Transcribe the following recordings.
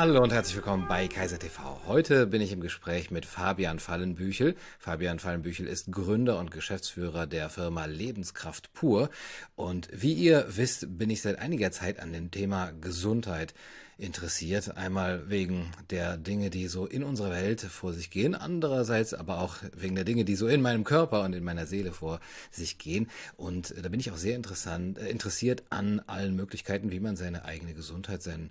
Hallo und herzlich willkommen bei Kaiser TV. Heute bin ich im Gespräch mit Fabian Fallenbüchel. Fabian Fallenbüchel ist Gründer und Geschäftsführer der Firma Lebenskraft pur. Und wie ihr wisst, bin ich seit einiger Zeit an dem Thema Gesundheit interessiert. Einmal wegen der Dinge, die so in unserer Welt vor sich gehen, andererseits aber auch wegen der Dinge, die so in meinem Körper und in meiner Seele vor sich gehen. Und da bin ich auch sehr interessant, äh, interessiert an allen Möglichkeiten, wie man seine eigene Gesundheit, seinen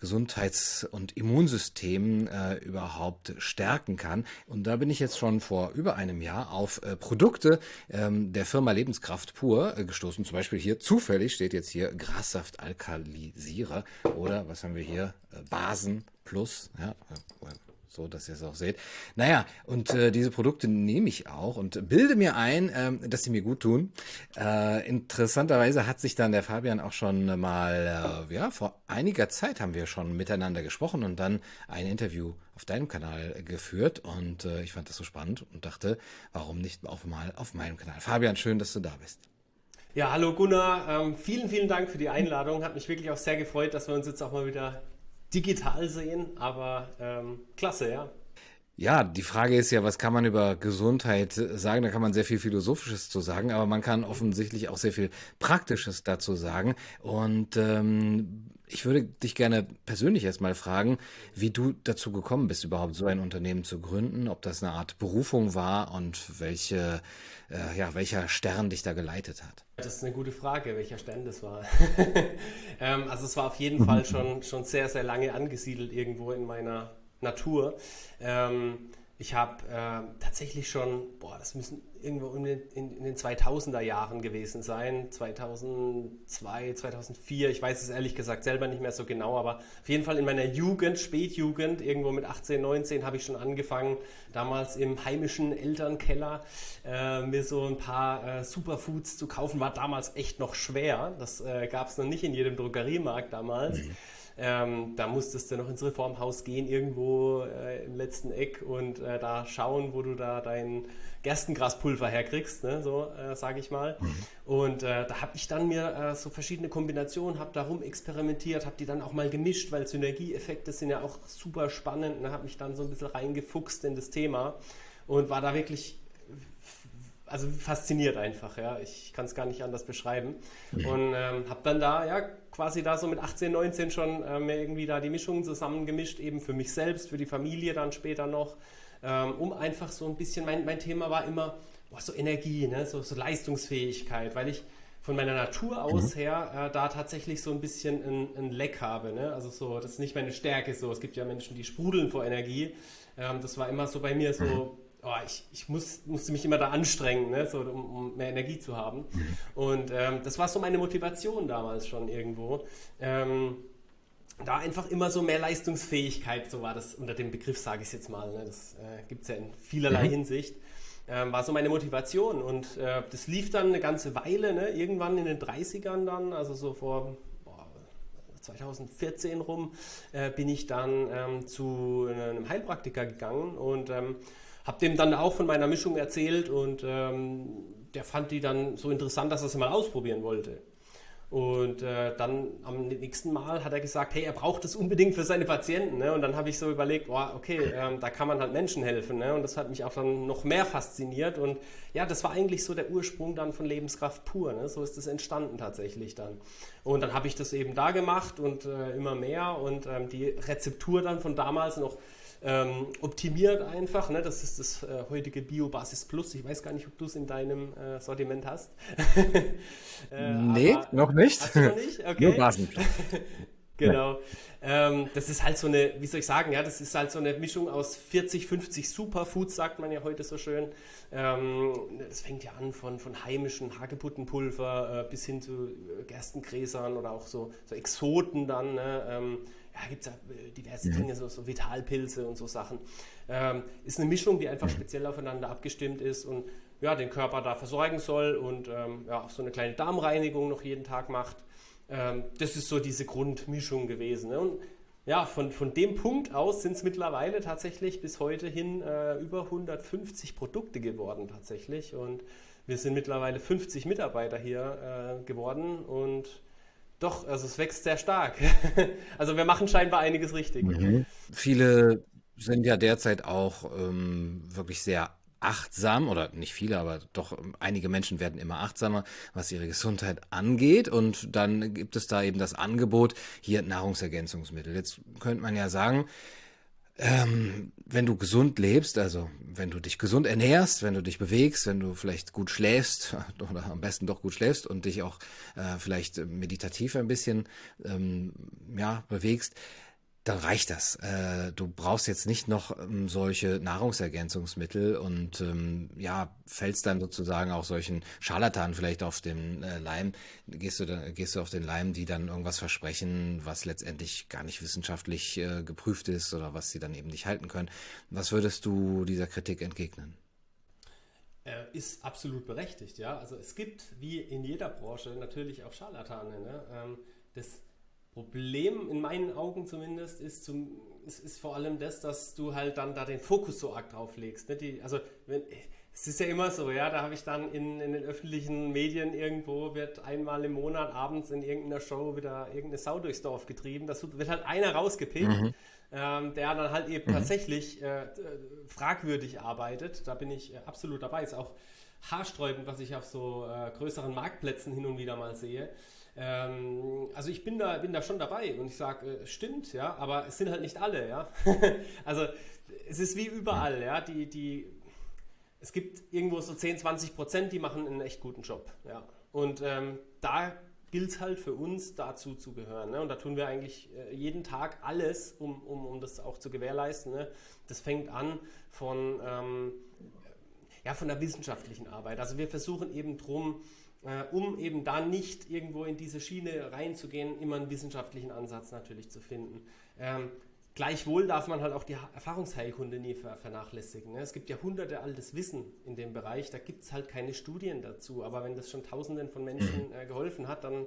Gesundheits- und Immunsystem äh, überhaupt stärken kann. Und da bin ich jetzt schon vor über einem Jahr auf äh, Produkte ähm, der Firma Lebenskraft pur äh, gestoßen. Zum Beispiel hier zufällig steht jetzt hier Grassaft Alkalisierer oder was haben wir hier? Äh, Basen Plus. Ja, äh, so dass ihr es auch seht. Naja, und äh, diese Produkte nehme ich auch und bilde mir ein, ähm, dass sie mir gut tun. Äh, interessanterweise hat sich dann der Fabian auch schon mal, äh, ja, vor einiger Zeit haben wir schon miteinander gesprochen und dann ein Interview auf deinem Kanal geführt und äh, ich fand das so spannend und dachte, warum nicht auch mal auf meinem Kanal. Fabian, schön, dass du da bist. Ja, hallo Gunnar, ähm, vielen, vielen Dank für die Einladung. Hat mich wirklich auch sehr gefreut, dass wir uns jetzt auch mal wieder digital sehen, aber ähm, klasse, ja. Ja, die Frage ist ja, was kann man über Gesundheit sagen? Da kann man sehr viel Philosophisches zu sagen, aber man kann offensichtlich auch sehr viel Praktisches dazu sagen. Und ähm, ich würde dich gerne persönlich erstmal fragen, wie du dazu gekommen bist, überhaupt so ein Unternehmen zu gründen, ob das eine Art Berufung war und welche, äh, ja, welcher Stern dich da geleitet hat. Das ist eine gute Frage, welcher Stern das war. ähm, also es war auf jeden Fall schon, schon sehr, sehr lange angesiedelt irgendwo in meiner Natur. Ähm, ich habe äh, tatsächlich schon, boah, das müssen irgendwo in den, in, den 2000er Jahren gewesen sein, 2002, 2004, ich weiß es ehrlich gesagt selber nicht mehr so genau, aber auf jeden Fall in meiner Jugend, Spätjugend, irgendwo mit 18, 19 habe ich schon angefangen, damals im heimischen Elternkeller äh, mir so ein paar äh, Superfoods zu kaufen, war damals echt noch schwer, das äh, gab es noch nicht in jedem Drogeriemarkt damals. Mhm. Ähm, da musstest du noch ins Reformhaus gehen, irgendwo äh, im letzten Eck und äh, da schauen, wo du da dein Gerstengraspulver herkriegst, ne, so äh, sage ich mal. Mhm. Und äh, da habe ich dann mir äh, so verschiedene Kombinationen, habe darum experimentiert, habe die dann auch mal gemischt, weil Synergieeffekte sind ja auch super spannend. Ne, habe mich dann so ein bisschen reingefuchst in das Thema und war da wirklich also fasziniert einfach, ja. Ich kann es gar nicht anders beschreiben. Mhm. Und ähm, habe dann da, ja, quasi da so mit 18, 19 schon äh, mir irgendwie da die Mischungen zusammengemischt, eben für mich selbst, für die Familie dann später noch, ähm, um einfach so ein bisschen, mein, mein Thema war immer, boah, so Energie, ne? so, so Leistungsfähigkeit, weil ich von meiner Natur aus mhm. her äh, da tatsächlich so ein bisschen ein, ein Leck habe. Ne? Also so, das ist nicht meine Stärke so. Es gibt ja Menschen, die sprudeln vor Energie. Ähm, das war immer so bei mir so, mhm oh, ich, ich muss, musste mich immer da anstrengen, ne, so, um, um mehr Energie zu haben. Und ähm, das war so meine Motivation damals schon irgendwo. Ähm, da einfach immer so mehr Leistungsfähigkeit, so war das unter dem Begriff, sage ich es jetzt mal. Ne, das äh, gibt es ja in vielerlei mhm. Hinsicht. Ähm, war so meine Motivation und äh, das lief dann eine ganze Weile, ne, irgendwann in den 30ern dann, also so vor 2014 rum, äh, bin ich dann ähm, zu einem Heilpraktiker gegangen und ähm, habe dem dann auch von meiner Mischung erzählt und ähm, der fand die dann so interessant, dass er sie mal ausprobieren wollte. Und äh, dann am nächsten Mal hat er gesagt, hey, er braucht das unbedingt für seine Patienten. Ne? Und dann habe ich so überlegt, oh, okay, ähm, da kann man halt Menschen helfen. Ne? Und das hat mich auch dann noch mehr fasziniert. Und ja, das war eigentlich so der Ursprung dann von Lebenskraft pur. Ne? So ist es entstanden tatsächlich dann. Und dann habe ich das eben da gemacht und äh, immer mehr. Und ähm, die Rezeptur dann von damals noch ähm, optimiert einfach. Ne? Das ist das äh, heutige Biobasis Plus. Ich weiß gar nicht, ob du es in deinem äh, Sortiment hast. äh, nee, noch nicht. Hast noch nicht? Okay. Nur Basen Plus. Genau. Ähm, das ist halt so eine, wie soll ich sagen, ja, das ist halt so eine Mischung aus 40, 50 Superfoods, sagt man ja heute so schön. Ähm, das fängt ja an von, von heimischen Hagebuttenpulver äh, bis hin zu äh, Gerstengräsern oder auch so, so Exoten dann. Ne? Ähm, ja, gibt es ja äh, diverse mhm. Dinge, so, so, Vitalpilze und so Sachen. Ähm, ist eine Mischung, die einfach mhm. speziell aufeinander abgestimmt ist und ja, den Körper da versorgen soll und ähm, ja, auch so eine kleine Darmreinigung noch jeden Tag macht. Ähm, das ist so diese Grundmischung gewesen. Ne? Und ja, von, von dem Punkt aus sind es mittlerweile tatsächlich bis heute hin äh, über 150 Produkte geworden tatsächlich und wir sind mittlerweile 50 Mitarbeiter hier äh, geworden und Doch, also es wächst sehr stark. also wir machen scheinbar einiges richtig. Mhm. Viele sind ja derzeit auch ähm, wirklich sehr achtsam oder nicht viele, aber doch einige Menschen werden immer achtsamer, was ihre Gesundheit angeht. Und dann gibt es da eben das Angebot, hier Nahrungsergänzungsmittel. Jetzt könnte man ja sagen, ähm, wenn du gesund lebst, also wenn du dich gesund ernährst, wenn du dich bewegst, wenn du vielleicht gut schläfst oder am besten doch gut schläfst und dich auch äh, vielleicht meditativ ein bisschen ähm, ja, bewegst, dann reicht das. Äh, du brauchst jetzt nicht noch ähm, solche Nahrungsergänzungsmittel und ähm, ja, fällst dann sozusagen auch solchen Scharlatanen vielleicht auf den äh, Leim, gehst du, dann, gehst du auf den Leim, die dann irgendwas versprechen, was letztendlich gar nicht wissenschaftlich äh, geprüft ist oder was sie dann eben nicht halten können. Was würdest du dieser Kritik entgegnen? ist absolut berechtigt, ja. Also es gibt, wie in jeder Branche, natürlich auch Scharlatane. Ne? Ähm, das Problem, in meinen Augen zumindest, ist, zum, ist, ist, vor allem das, dass du halt dann da den Fokus so arg drauf legst. Ne? Die, also, wenn, es ist ja immer so, ja, da habe ich dann in, in den öffentlichen Medien irgendwo, wird einmal im Monat abends in irgendeiner Show wieder irgendeine Sau durchs Dorf getrieben. Das wird halt einer rausgepickt. Mhm. Ähm, der dann halt eben mhm. tatsächlich äh, fragwürdig arbeitet. Da bin ich äh, absolut dabei. Ist auch haarsträubend, was ich auf so äh, größeren Marktplätzen hin und wieder mal sehe. Ähm, also ich bin da, bin da schon dabei und ich sage, äh, stimmt, ja, aber es sind halt nicht alle, ja. also es ist wie überall, ja, die, die, es gibt irgendwo so 10, 20 Prozent, die machen einen echt guten Job, ja. Und ähm, da gilt es halt für uns, dazu zu gehören. Ne? Und da tun wir eigentlich äh, jeden Tag alles, um, um, um das auch zu gewährleisten. Ne? Das fängt an von, ähm, ja, von der wissenschaftlichen Arbeit. Also wir versuchen eben drum, äh, um eben da nicht irgendwo in diese Schiene reinzugehen, immer einen wissenschaftlichen Ansatz natürlich zu finden. Ähm, Gleichwohl darf man halt auch die Erfahrungsheilkunde nie vernachlässigen. Ne? Es gibt ja hunderte altes Wissen in dem Bereich, da gibt es halt keine Studien dazu. Aber wenn das schon Tausenden von Menschen äh, geholfen hat, dann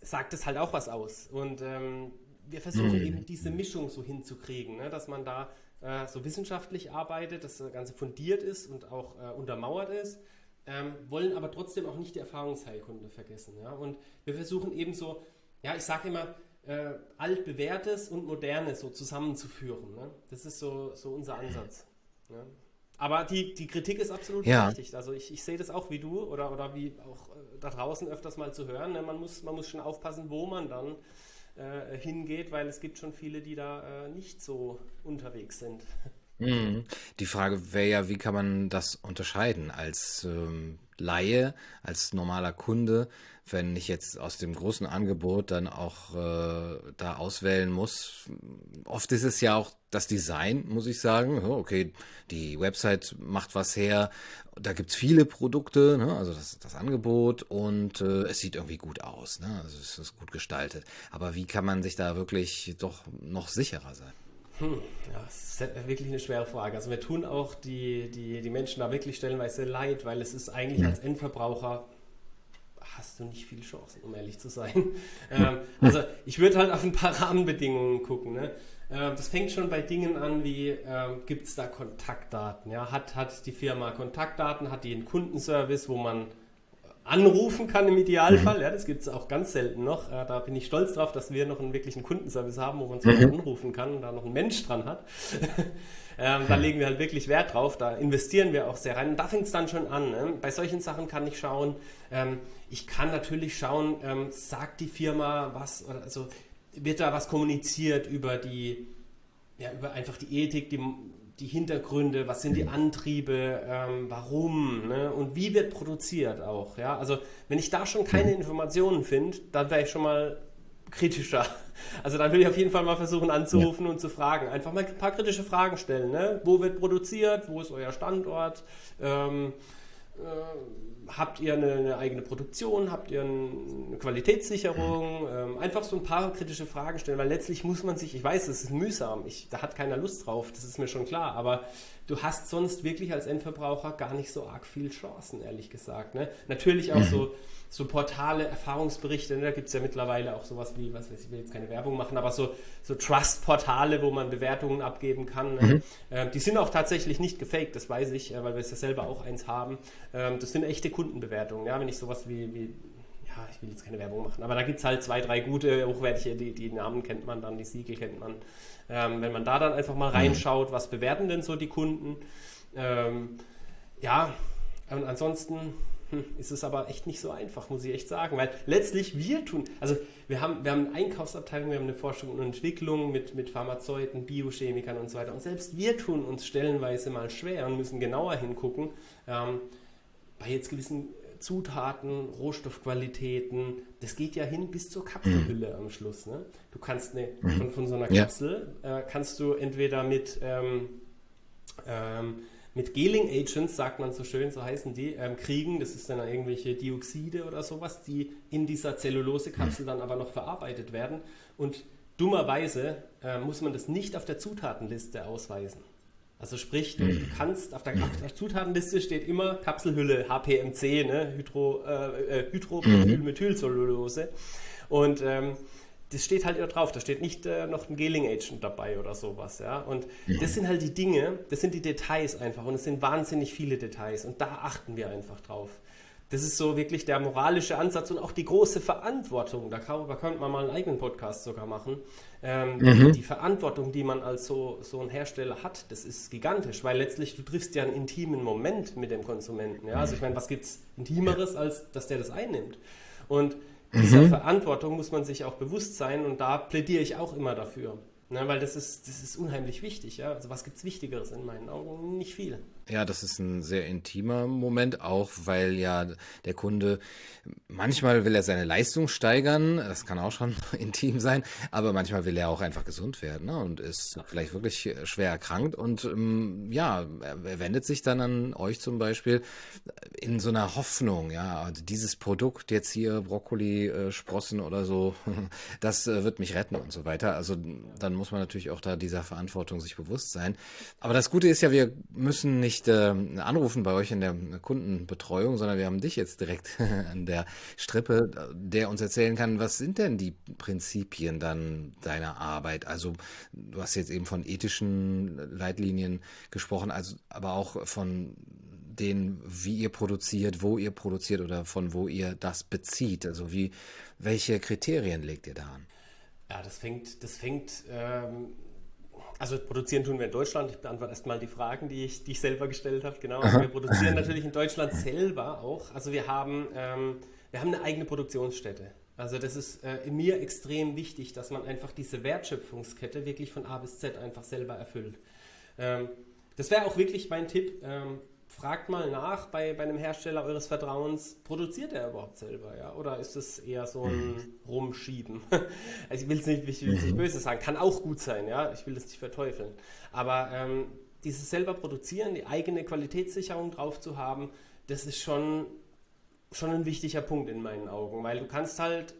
sagt es halt auch was aus. Und ähm, wir versuchen mhm. eben diese Mischung so hinzukriegen, ne? dass man da äh, so wissenschaftlich arbeitet, dass das Ganze fundiert ist und auch äh, untermauert ist ähm, wollen aber trotzdem auch nicht die Erfahrungsheilkunde vergessen. Ja? Und wir versuchen eben so, ja, ich sage immer, äh, altbewährtes und modernes so zusammenzuführen. Ne? Das ist so, so unser Ansatz. Ja? Aber die, die Kritik ist absolut ja. berechtigt. Also ich, ich sehe das auch wie du oder, oder wie auch äh, da draußen öfters mal zu hören. Ne? Man, muss, man muss schon aufpassen, wo man dann äh, hingeht, weil es gibt schon viele, die da äh, nicht so unterwegs sind. Mhm. Die Frage wäre ja, wie kann man das unterscheiden als ähm, Laie, als normaler Kunde, wenn ich jetzt aus dem großen Angebot dann auch äh, da auswählen muss. Oft ist es ja auch das Design, muss ich sagen. Okay, die Website macht was her. Da gibt es viele Produkte, ne? also das, das Angebot und äh, es sieht irgendwie gut aus. Ne? Also es ist gut gestaltet. Aber wie kann man sich da wirklich doch noch sicherer sein? Hm, ja, das ist wirklich eine schwere Frage. Also wir tun auch die, die, die Menschen da wirklich stellenweise leid, weil es ist eigentlich als Endverbraucher hast du nicht viele Chancen, um ehrlich zu sein. Ähm, also ich würde halt auf ein paar Rahmenbedingungen gucken. Ne? Ähm, das fängt schon bei Dingen an wie, ähm, gibt es da Kontaktdaten? Ja? Hat, hat die Firma Kontaktdaten? Hat die einen Kundenservice, wo man anrufen kann im Idealfall. Mhm. Ja, das gibt es auch ganz selten noch. Äh, da bin ich stolz drauf, dass wir noch einen wirklichen Kundenservice haben, wo man so mhm. anrufen kann und da noch ein Mensch dran hat. ähm, da legen wir halt wirklich Wert drauf. Da investieren wir auch sehr rein. Und da fängt es dann schon an. Ne? Bei solchen Sachen kann ich schauen. Ähm, ich kann natürlich schauen, ähm, sagt die Firma was, also wird da was kommuniziert über die, ja, über einfach die Ethik, die die Hintergründe, was sind die Antriebe, ähm, warum ne? und wie wird produziert auch. Ja? Also wenn ich da schon keine Informationen finde, dann wäre ich schon mal kritischer. Also dann will ich auf jeden Fall mal versuchen anzurufen ja. und zu fragen. Einfach mal ein paar kritische Fragen stellen. Ne? Wo wird produziert? Wo ist euer Standort? Ähm, äh, habt ihr eine, eine, eigene Produktion? Habt ihr eine Qualitätssicherung? Ähm, einfach so ein paar kritische Fragen stellen, weil letztlich muss man sich, ich weiß, es ist mühsam, ich, da hat keiner Lust drauf, das ist mir schon klar, aber du hast sonst wirklich als Endverbraucher gar nicht so arg viel Chancen, ehrlich gesagt. Ne? Natürlich auch so so Portale, Erfahrungsberichte, ne? da gibt es ja mittlerweile auch sowas wie, was weiß ich, will jetzt keine Werbung machen, aber so, so Trust-Portale, wo man Bewertungen abgeben kann. Ne? Mhm. Ähm, die sind auch tatsächlich nicht gefaked, das weiß ich, äh, weil wir es ja selber auch eins haben. Ähm, das sind echte Kundenbewertungen. Ja? Wenn ich sowas wie, wie ja, ich will jetzt keine Werbung machen, aber da gibt es halt zwei, drei gute, hochwertige, die, die Namen kennt man dann, die Siegel kennt man. Ähm, wenn man da dann einfach mal mhm. reinschaut, was bewerten denn so die Kunden? Ähm, ja, und ansonsten ist es aber echt nicht so einfach, muss ich echt sagen, weil letztlich wir tun, also wir haben, wir haben eine Einkaufsabteilung, wir haben eine Forschung und Entwicklung mit, mit Pharmazeuten, Biochemikern und so weiter und selbst wir tun uns stellenweise mal schwer und müssen genauer hingucken, ähm, bei jetzt gewissen Zutaten, Rohstoffqualitäten, das geht ja hin bis zur Kapselhülle mhm. am Schluss. Ne? Du kannst eine, mhm. von, von so einer Kapsel, äh, kannst du entweder mit ähm, ähm, mit Geling Agents, sagt man so schön, so heißen die, ähm, kriegen. Das ist dann irgendwelche Dioxide oder sowas, die in dieser Zellulosekapsel dann aber noch verarbeitet werden. Und dummerweise äh, muss man das nicht auf der Zutatenliste ausweisen. Also sprich, du, du kannst, auf der, auf der, Zutatenliste steht immer Kapselhülle HPMC, ne? Hydro, äh, äh Hydropromethylcellulose. Und ähm, das steht halt drauf, da steht nicht äh, noch ein Geling Agent dabei oder sowas, ja. Und ja. das sind halt die Dinge, das sind die Details einfach und es sind wahnsinnig viele Details und da achten wir einfach drauf. Das ist so wirklich der moralische Ansatz und auch die große Verantwortung. Da, kann, da könnte man mal einen eigenen Podcast sogar machen. Ähm, mhm. Die Verantwortung, die man als so, so ein Hersteller hat, das ist gigantisch, weil letztlich du triffst ja einen intimen Moment mit dem Konsumenten. Ja? Also ich meine, was gibt es Intimeres, als dass der das einnimmt? Und dieser mhm. Verantwortung muss man sich auch bewusst sein und da plädiere ich auch immer dafür. Ne, weil das ist, das ist unheimlich wichtig. Ja? Also was gibt es Wichtigeres in meinen Augen? Nicht viel. Ja, das ist ein sehr intimer Moment, auch weil ja der Kunde manchmal will er seine Leistung steigern, das kann auch schon intim sein, aber manchmal will er auch einfach gesund werden ne? und ist vielleicht wirklich schwer erkrankt und ähm, ja, er wendet sich dann an euch zum Beispiel in so einer Hoffnung, ja, also dieses Produkt jetzt hier, Brokkoli, äh, Sprossen oder so, das äh, wird mich retten und so weiter. Also dann muss man natürlich auch da dieser Verantwortung sich bewusst sein. Aber das Gute ist ja, wir müssen nicht nicht äh, anrufen bei euch in der Kundenbetreuung, sondern wir haben dich jetzt direkt an der Strippe, der uns erzählen kann, was sind denn die Prinzipien dann deiner Arbeit? Also du hast jetzt eben von ethischen Leitlinien gesprochen, also aber auch von denen, wie ihr produziert, wo ihr produziert oder von wo ihr das bezieht. Also wie, welche Kriterien legt ihr da an? Ja, das fängt, das fängt ähm also produzieren tun wir in Deutschland. Ich beantworte erstmal die Fragen, die ich, die ich selber gestellt habe. Genau. Also wir produzieren natürlich in Deutschland selber auch. Also wir haben, ähm, wir haben eine eigene Produktionsstätte. Also das ist äh, mir extrem wichtig, dass man einfach diese Wertschöpfungskette wirklich von A bis Z einfach selber erfüllt. Ähm, das wäre auch wirklich mein Tipp. Ähm, fragt mal nach bei, bei einem Hersteller eures Vertrauens, produziert er überhaupt selber, ja? Oder ist es eher so ein mhm. Rumschieben? also ich will es nicht, ich will's nicht mhm. böse sagen, kann auch gut sein, ja, ich will das nicht verteufeln. Aber ähm, dieses selber produzieren, die eigene Qualitätssicherung drauf zu haben, das ist schon, schon ein wichtiger Punkt in meinen Augen, weil du kannst halt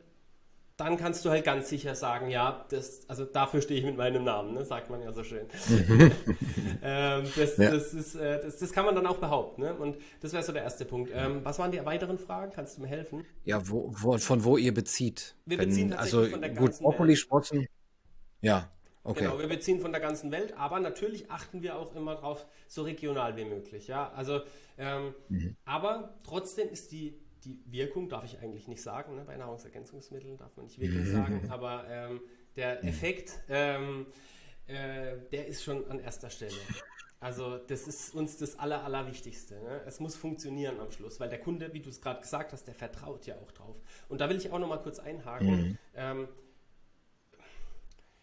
dann kannst du halt ganz sicher sagen, ja, das, also dafür stehe ich mit meinem Namen, ne, sagt man ja so schön. ähm, das, ja. das, ist, äh, das, das, kann man dann auch behaupten. Ne? Und das wäre so der erste Punkt. Ähm, was waren die weiteren Fragen? Kannst du mir helfen? Ja, wo, wo, von wo ihr bezieht. Wir Wenn, beziehen also, von der ganzen gut, Brokkoli, Sprossen. Ja, okay. Genau, wir beziehen von der ganzen Welt, aber natürlich achten wir auch immer darauf, so regional wie möglich. Ja, also, ähm, mhm. aber trotzdem ist die die Wirkung darf ich eigentlich nicht sagen, ne? bei Nahrungsergänzungsmitteln darf man nicht Wirkung mhm. sagen, aber ähm, der mhm. Effekt, ähm, äh, der ist schon an erster Stelle. Also das ist uns das Aller, Allerwichtigste. Ne? Es muss funktionieren am Schluss, weil der Kunde, wie du es gerade gesagt hast, der vertraut ja auch drauf. Und da will ich auch noch mal kurz einhaken. Mhm. Ähm,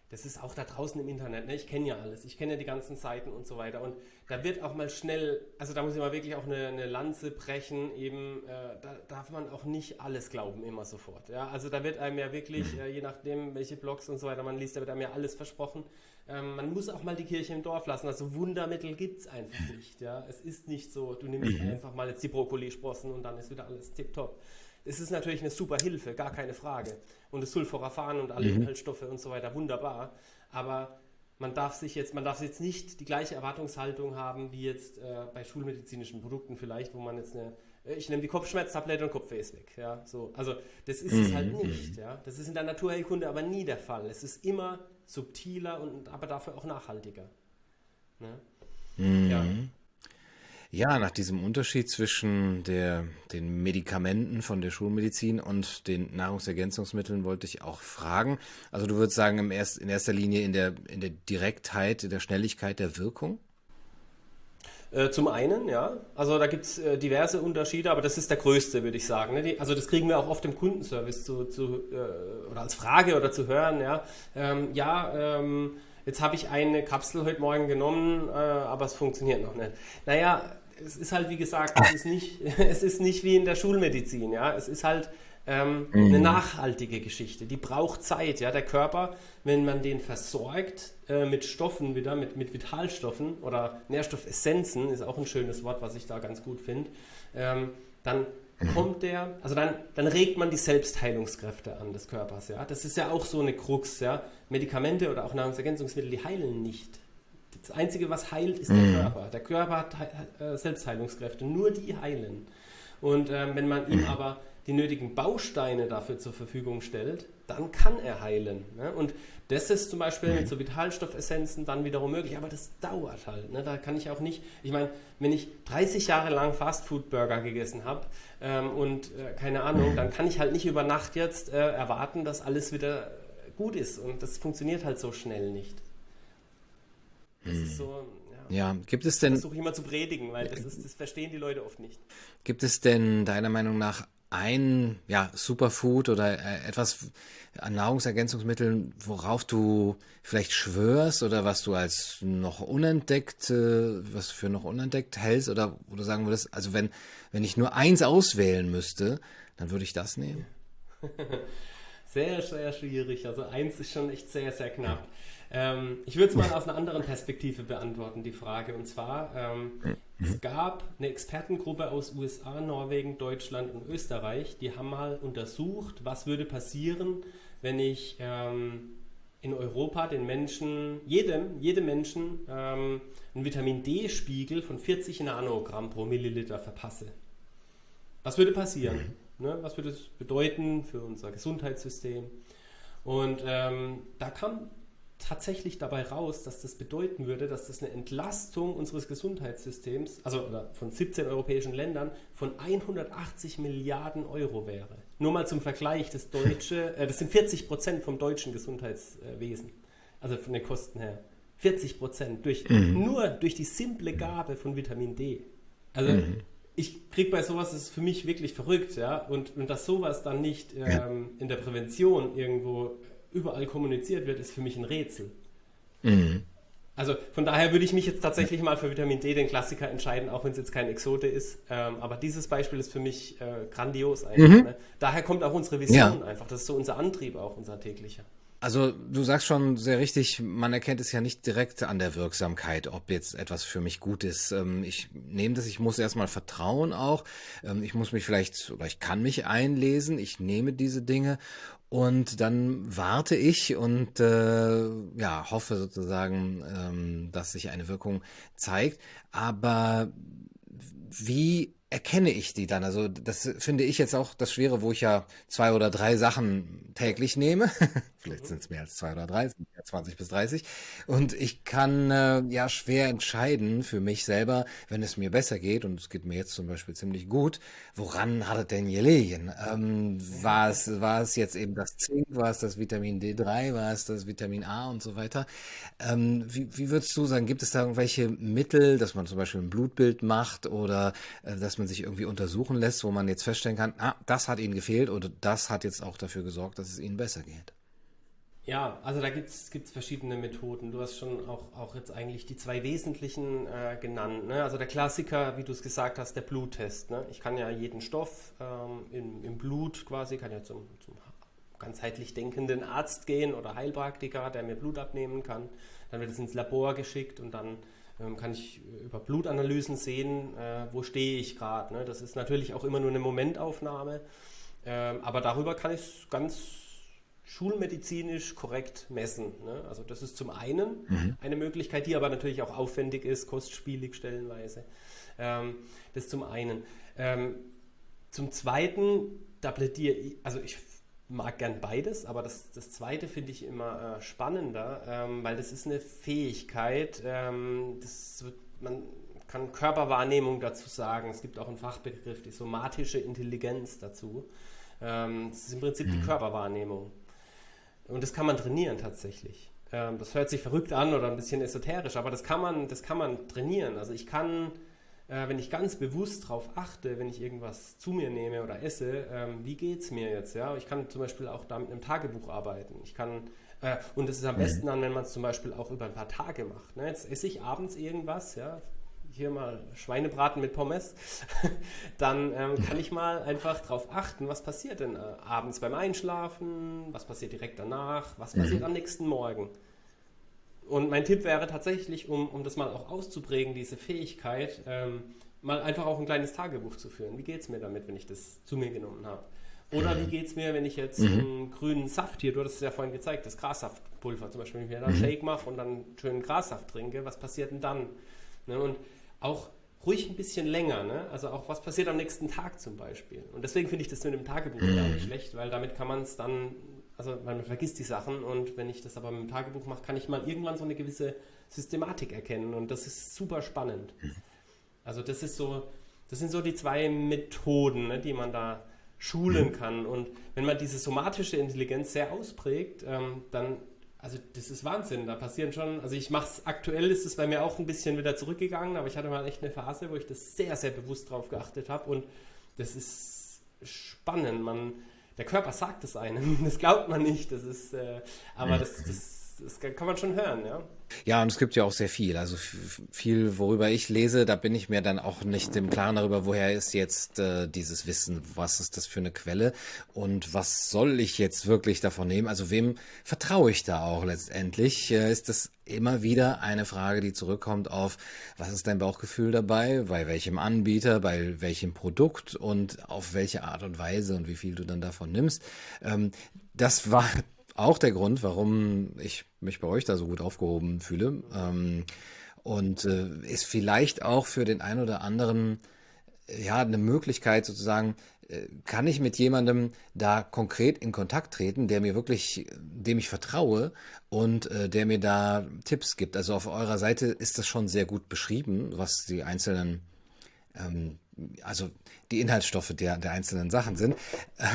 das ist auch da draußen im Internet. Ne? Ich kenne ja alles. Ich kenne ja die ganzen Seiten und so weiter. Und da wird auch mal schnell, also da muss ich mal wirklich auch eine, eine Lanze brechen. Eben, äh, da darf man auch nicht alles glauben, immer sofort. Ja? Also da wird einem ja wirklich, äh, je nachdem, welche Blogs und so weiter man liest, da wird einem ja alles versprochen. Ähm, man muss auch mal die Kirche im Dorf lassen. Also Wundermittel gibt es einfach nicht. Ja? Es ist nicht so, du nimmst mhm. einfach mal jetzt die Brokkolisprossen und dann ist wieder alles tipptopp es ist natürlich eine super Hilfe, gar keine Frage. Und das Sulforaphan und alle mhm. Inhaltsstoffe und so weiter, wunderbar. Aber man darf sich jetzt, man darf jetzt nicht die gleiche Erwartungshaltung haben wie jetzt äh, bei schulmedizinischen Produkten vielleicht, wo man jetzt eine, äh, ich nehme die Kopfschmerztablette und Kopfweh ist weg. Ja, so. Also das ist mhm. es halt nicht. Ja. Das ist in der Naturheilkunde aber nie der Fall. Es ist immer subtiler und aber dafür auch nachhaltiger. Ne? Mhm. Ja. Ja, nach diesem Unterschied zwischen der, den Medikamenten von der Schulmedizin und den Nahrungsergänzungsmitteln wollte ich auch fragen. Also du würdest sagen, im erst, in erster Linie in der, in der Direktheit, in der Schnelligkeit der Wirkung? Äh, zum einen, ja. Also da gibt es äh, diverse Unterschiede, aber das ist der größte, würde ich sagen. Ne? Also das kriegen wir auch oft im Kundenservice zu, zu äh, oder als Frage oder zu hören, ja. Ähm, ja, ähm, jetzt habe ich eine Kapsel heute Morgen genommen, äh, aber es funktioniert noch nicht. Naja, es ist halt wie gesagt, es ist nicht, es ist nicht wie in der Schulmedizin, ja. Es ist halt ähm, mhm. eine nachhaltige Geschichte. Die braucht Zeit. Ja? Der Körper, wenn man den versorgt äh, mit Stoffen wieder, mit, mit Vitalstoffen oder Nährstoffessenzen, ist auch ein schönes Wort, was ich da ganz gut finde, ähm, dann. Kommt der, also dann, dann regt man die Selbstheilungskräfte an des Körpers. Ja? Das ist ja auch so eine Krux. Ja? Medikamente oder auch Nahrungsergänzungsmittel, die heilen nicht. Das Einzige, was heilt, ist der mhm. Körper. Der Körper hat äh, Selbstheilungskräfte, nur die heilen. Und ähm, wenn man ihm mhm. aber die nötigen Bausteine dafür zur Verfügung stellt, dann kann er heilen. Ne? Und das ist zum Beispiel mit so Vitalstoffessenzen dann wiederum möglich, aber das dauert halt. Ne? Da kann ich auch nicht, ich meine, wenn ich 30 Jahre lang Fastfood-Burger gegessen habe ähm, und äh, keine Ahnung, dann kann ich halt nicht über Nacht jetzt äh, erwarten, dass alles wieder gut ist. Und das funktioniert halt so schnell nicht. Das ist hm. so, ja, gibt es denn. Das versuche ich immer zu predigen, weil das, ist, das verstehen die Leute oft nicht. Gibt es denn deiner Meinung nach ein ja, Superfood oder äh, etwas an Nahrungsergänzungsmitteln, worauf du vielleicht schwörst oder was du als noch unentdeckt, äh, was für noch unentdeckt hältst oder wo du sagen würdest, also wenn, wenn ich nur eins auswählen müsste, dann würde ich das nehmen? Sehr, sehr schwierig. Also eins ist schon echt sehr, sehr knapp. Ähm, ich würde es mal aus einer anderen Perspektive beantworten, die Frage. Und zwar, ähm, es gab eine Expertengruppe aus USA, Norwegen, Deutschland und Österreich, die haben mal untersucht, was würde passieren, wenn ich ähm, in Europa den Menschen, jedem, jedem Menschen ähm, einen Vitamin D-Spiegel von 40 Nanogramm pro Milliliter verpasse. Was würde passieren? Ne? Was würde es bedeuten für unser Gesundheitssystem? Und ähm, da kam tatsächlich dabei raus, dass das bedeuten würde, dass das eine Entlastung unseres Gesundheitssystems, also von 17 europäischen Ländern, von 180 Milliarden Euro wäre. Nur mal zum Vergleich, das deutsche, äh, das sind 40 Prozent vom deutschen Gesundheitswesen, also von den Kosten her. 40 Prozent durch, mhm. nur durch die simple Gabe von Vitamin D. Also mhm. ich kriege bei sowas, das ist für mich wirklich verrückt, ja, und, und dass sowas dann nicht ähm, in der Prävention irgendwo überall kommuniziert wird, ist für mich ein Rätsel. Mhm. Also von daher würde ich mich jetzt tatsächlich mal für Vitamin D, den Klassiker, entscheiden, auch wenn es jetzt kein Exote ist. Ähm, aber dieses Beispiel ist für mich äh, grandios einfach. Mhm. Ne? Daher kommt auch unsere Vision ja. einfach. Das ist so unser Antrieb auch, unser täglicher. Also du sagst schon sehr richtig, man erkennt es ja nicht direkt an der Wirksamkeit, ob jetzt etwas für mich gut ist. Ähm, ich nehme das, ich muss erstmal vertrauen auch. Ähm, ich muss mich vielleicht, oder ich kann mich einlesen, ich nehme diese Dinge und dann warte ich und äh, ja, hoffe sozusagen, ähm, dass sich eine Wirkung zeigt. Aber wie erkenne ich die dann? Also das finde ich jetzt auch das Schwere, wo ich ja zwei oder drei Sachen täglich nehme. Vielleicht mhm. sind es mehr als zwei oder drei, sind ja 20 bis 30. Und ich kann äh, ja schwer entscheiden für mich selber, wenn es mir besser geht, und es geht mir jetzt zum Beispiel ziemlich gut, woran hat es denn gelegen? Ähm, war, es, war es jetzt eben das Zink, war es das Vitamin D3, war es das Vitamin A und so weiter? Ähm, wie, wie würdest du sagen, gibt es da irgendwelche Mittel, dass man zum Beispiel ein Blutbild macht oder äh, dass man sich irgendwie untersuchen lässt, wo man jetzt feststellen kann, ah, das hat ihnen gefehlt oder das hat jetzt auch dafür gesorgt, dass es ihnen besser geht. Ja, also da gibt es verschiedene Methoden. Du hast schon auch, auch jetzt eigentlich die zwei wesentlichen äh, genannt. Ne? Also der Klassiker, wie du es gesagt hast, der Bluttest. Ne? Ich kann ja jeden Stoff ähm, im, im, Blut quasi, kann ja zum, zum ganzheitlich denkenden Arzt gehen oder Heilpraktiker, der mir Blut abnehmen kann. Dann wird es ins Labor geschickt und dann kann ich über Blutanalysen sehen, äh, wo stehe ich gerade. Ne? Das ist natürlich auch immer nur eine Momentaufnahme, ähm, aber darüber kann ich es ganz schulmedizinisch korrekt messen. Ne? Also das ist zum einen mhm. eine Möglichkeit, die aber natürlich auch aufwendig ist, kostspielig stellenweise. Ähm, das zum einen. zum zweiten, da plädiere ich, also ich mag gern beides, aber das, das zweite finde ich immer äh, spannender, ähm, weil das ist eine Fähigkeit, ähm, das wird, man kann Körperwahrnehmung dazu sagen. Es gibt auch einen Fachbegriff, die somatische Intelligenz dazu. Ähm, das ist im Prinzip die mhm. Körperwahrnehmung. Und das kann man trainieren tatsächlich. Ähm, das hört sich verrückt an oder ein bisschen esoterisch, aber das kann man, das kann man trainieren. Also ich kann, äh, wenn ich ganz bewusst darauf achte, wenn ich irgendwas zu mir nehme oder esse, ähm, wie geht es mir jetzt? Ja? Ich kann zum Beispiel auch da mit einem Tagebuch arbeiten. Ich kann äh, und es ist am mhm. besten dann, wenn man es zum Beispiel auch über ein paar Tage macht. Ne? Jetzt esse ich abends irgendwas, ja, hier mal Schweinebraten mit Pommes, dann ähm, kann ich mal einfach darauf achten, was passiert denn äh, abends beim Einschlafen, was passiert direkt danach, was mhm. passiert am nächsten Morgen. Und mein Tipp wäre tatsächlich, um, um das mal auch auszuprägen, diese Fähigkeit, ähm, mal einfach auch ein kleines Tagebuch zu führen. Wie geht es mir damit, wenn ich das zu mir genommen habe? Oder wie geht es mir, wenn ich jetzt mhm. einen grünen Saft hier, du hattest es ja vorhin gezeigt, das Grassaftpulver zum Beispiel, wenn ich mir da einen mhm. Shake mache und dann schönen Grassaft trinke, was passiert denn dann? Ne? Und auch ruhig ein bisschen länger, ne? also auch was passiert am nächsten Tag zum Beispiel. Und deswegen finde ich das mit dem Tagebuch mhm. gar nicht schlecht, weil damit kann man es dann, also man vergisst die Sachen und wenn ich das aber mit dem Tagebuch mache, kann ich mal irgendwann so eine gewisse Systematik erkennen und das ist super spannend. Mhm. Also das ist so, das sind so die zwei Methoden, ne, die man da schulen kann. Und wenn man diese somatische Intelligenz sehr ausprägt, ähm, dann, also das ist Wahnsinn. Da passieren schon, also ich mache es, aktuell ist es bei mir auch ein bisschen wieder zurückgegangen, aber ich hatte mal echt eine Phase, wo ich das sehr, sehr bewusst drauf geachtet habe. Und das ist spannend. Man, der Körper sagt es einem, das glaubt man nicht. Das ist, äh, aber das, das das kann man schon hören, ja. Ja, und es gibt ja auch sehr viel. Also viel, worüber ich lese, da bin ich mir dann auch nicht im Klaren darüber, woher ist jetzt äh, dieses Wissen, was ist das für eine Quelle und was soll ich jetzt wirklich davon nehmen? Also wem vertraue ich da auch letztendlich? Äh, ist das immer wieder eine Frage, die zurückkommt auf, was ist dein Bauchgefühl dabei, bei welchem Anbieter, bei welchem Produkt und auf welche Art und Weise und wie viel du dann davon nimmst. Ähm, das war auch der Grund, warum ich mich bei euch da so gut aufgehoben fühle. Ähm, und äh, ist vielleicht auch für den einen oder anderen ja eine Möglichkeit sozusagen, äh, kann ich mit jemandem da konkret in Kontakt treten, der mir wirklich, dem ich vertraue und äh, der mir da Tipps gibt. Also auf eurer Seite ist das schon sehr gut beschrieben, was die einzelnen ähm, also die Inhaltsstoffe der, der einzelnen Sachen sind.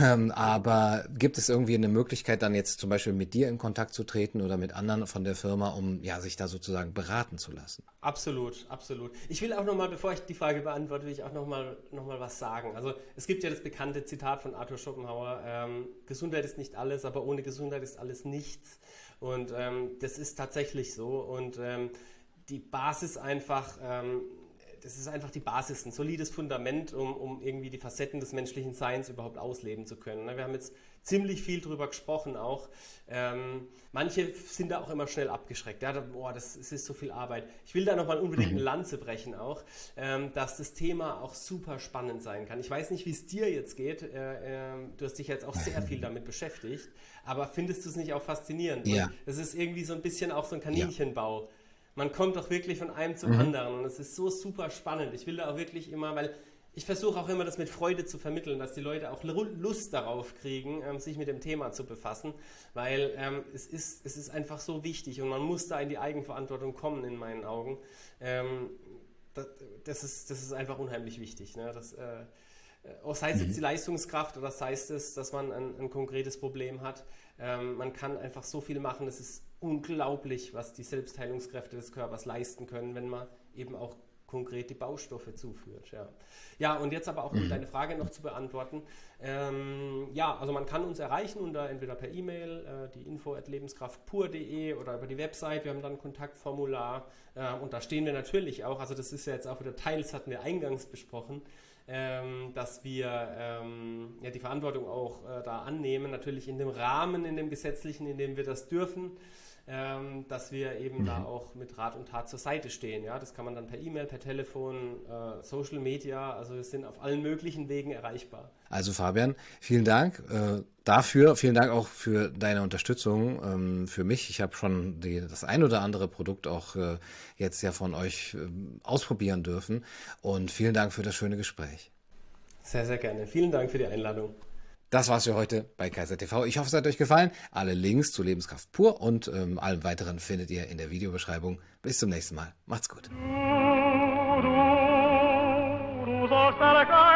Ähm, aber gibt es irgendwie eine Möglichkeit, dann jetzt zum Beispiel mit dir in Kontakt zu treten oder mit anderen von der Firma, um ja, sich da sozusagen beraten zu lassen? Absolut, absolut. Ich will auch nochmal, bevor ich die Frage beantworte, will ich auch nochmal noch mal was sagen. Also es gibt ja das bekannte Zitat von Arthur Schopenhauer, ähm, Gesundheit ist nicht alles, aber ohne Gesundheit ist alles nichts. Und ähm, das ist tatsächlich so. Und ähm, die Basis einfach ähm, das ist einfach die Basis, ein solides Fundament, um, um irgendwie die Facetten des menschlichen Seins überhaupt ausleben zu können. Ne, wir haben jetzt ziemlich viel darüber gesprochen auch. Ähm, manche sind da auch immer schnell abgeschreckt. Ja, boah, das, das ist so viel Arbeit. Ich will da nochmal unbedingt eine Lanze brechen auch, ähm, dass das Thema auch super spannend sein kann. Ich weiß nicht, wie es dir jetzt geht. Äh, äh, du hast dich jetzt auch sehr viel damit beschäftigt. Aber findest du es nicht auch faszinierend? Ja. Es ist irgendwie so ein bisschen auch so ein Kaninchenbau. Ja man kommt doch wirklich von einem zum mhm. anderen und es ist so super spannend. Ich will da auch wirklich immer, weil ich versuche auch immer das mit Freude zu vermitteln, dass die Leute auch Lust darauf kriegen, ähm, sich mit dem Thema zu befassen, weil ähm, es, ist, es ist einfach so wichtig und man muss da in die Eigenverantwortung kommen, in meinen Augen. Ähm, das, das, ist, das ist einfach unheimlich wichtig. Ne? Das, äh, äh auch sei es jetzt mhm. die Leistungskraft oder sei es, dass man ein, ein konkretes Problem hat. Ähm, man kann einfach so viel machen, es ist unglaublich, was die Selbstheilungskräfte des Körpers leisten können, wenn man eben auch konkrete Baustoffe zuführt. Ja, ja und jetzt aber auch um mhm. deine Frage noch zu beantworten. Ähm, ja, also man kann uns erreichen unter entweder per E-Mail, äh, die info at lebenskraftpur.de oder über die Website. Wir haben dann ein Kontaktformular äh, und da stehen wir natürlich auch, also das ist ja jetzt auch wieder teils, hatten wir eingangs besprochen, ähm, dass wir ähm, ja, die Verantwortung auch äh, da annehmen, natürlich in dem Rahmen, in dem gesetzlichen, in dem wir das dürfen ähm, dass wir eben mhm. da auch mit Rat und Tat zur Seite stehen. Ja, das kann man dann per E-Mail, per Telefon, äh, Social Media, also wir sind auf allen möglichen Wegen erreichbar. Also Fabian, vielen Dank äh, dafür. Vielen Dank auch für deine Unterstützung ähm, für mich. Ich habe schon die, das ein oder andere Produkt auch äh, jetzt ja von euch ähm, ausprobieren dürfen. Und vielen Dank für das schöne Gespräch. Sehr, sehr gerne. Vielen Dank für die Einladung. Das war's für heute bei Kaiser TV. Ich hoffe, es hat euch gefallen. Alle Links zu Lebenskraft pur und ähm, allem weiteren findet ihr in der Videobeschreibung. Bis zum nächsten Mal. Macht's gut. Du, du, du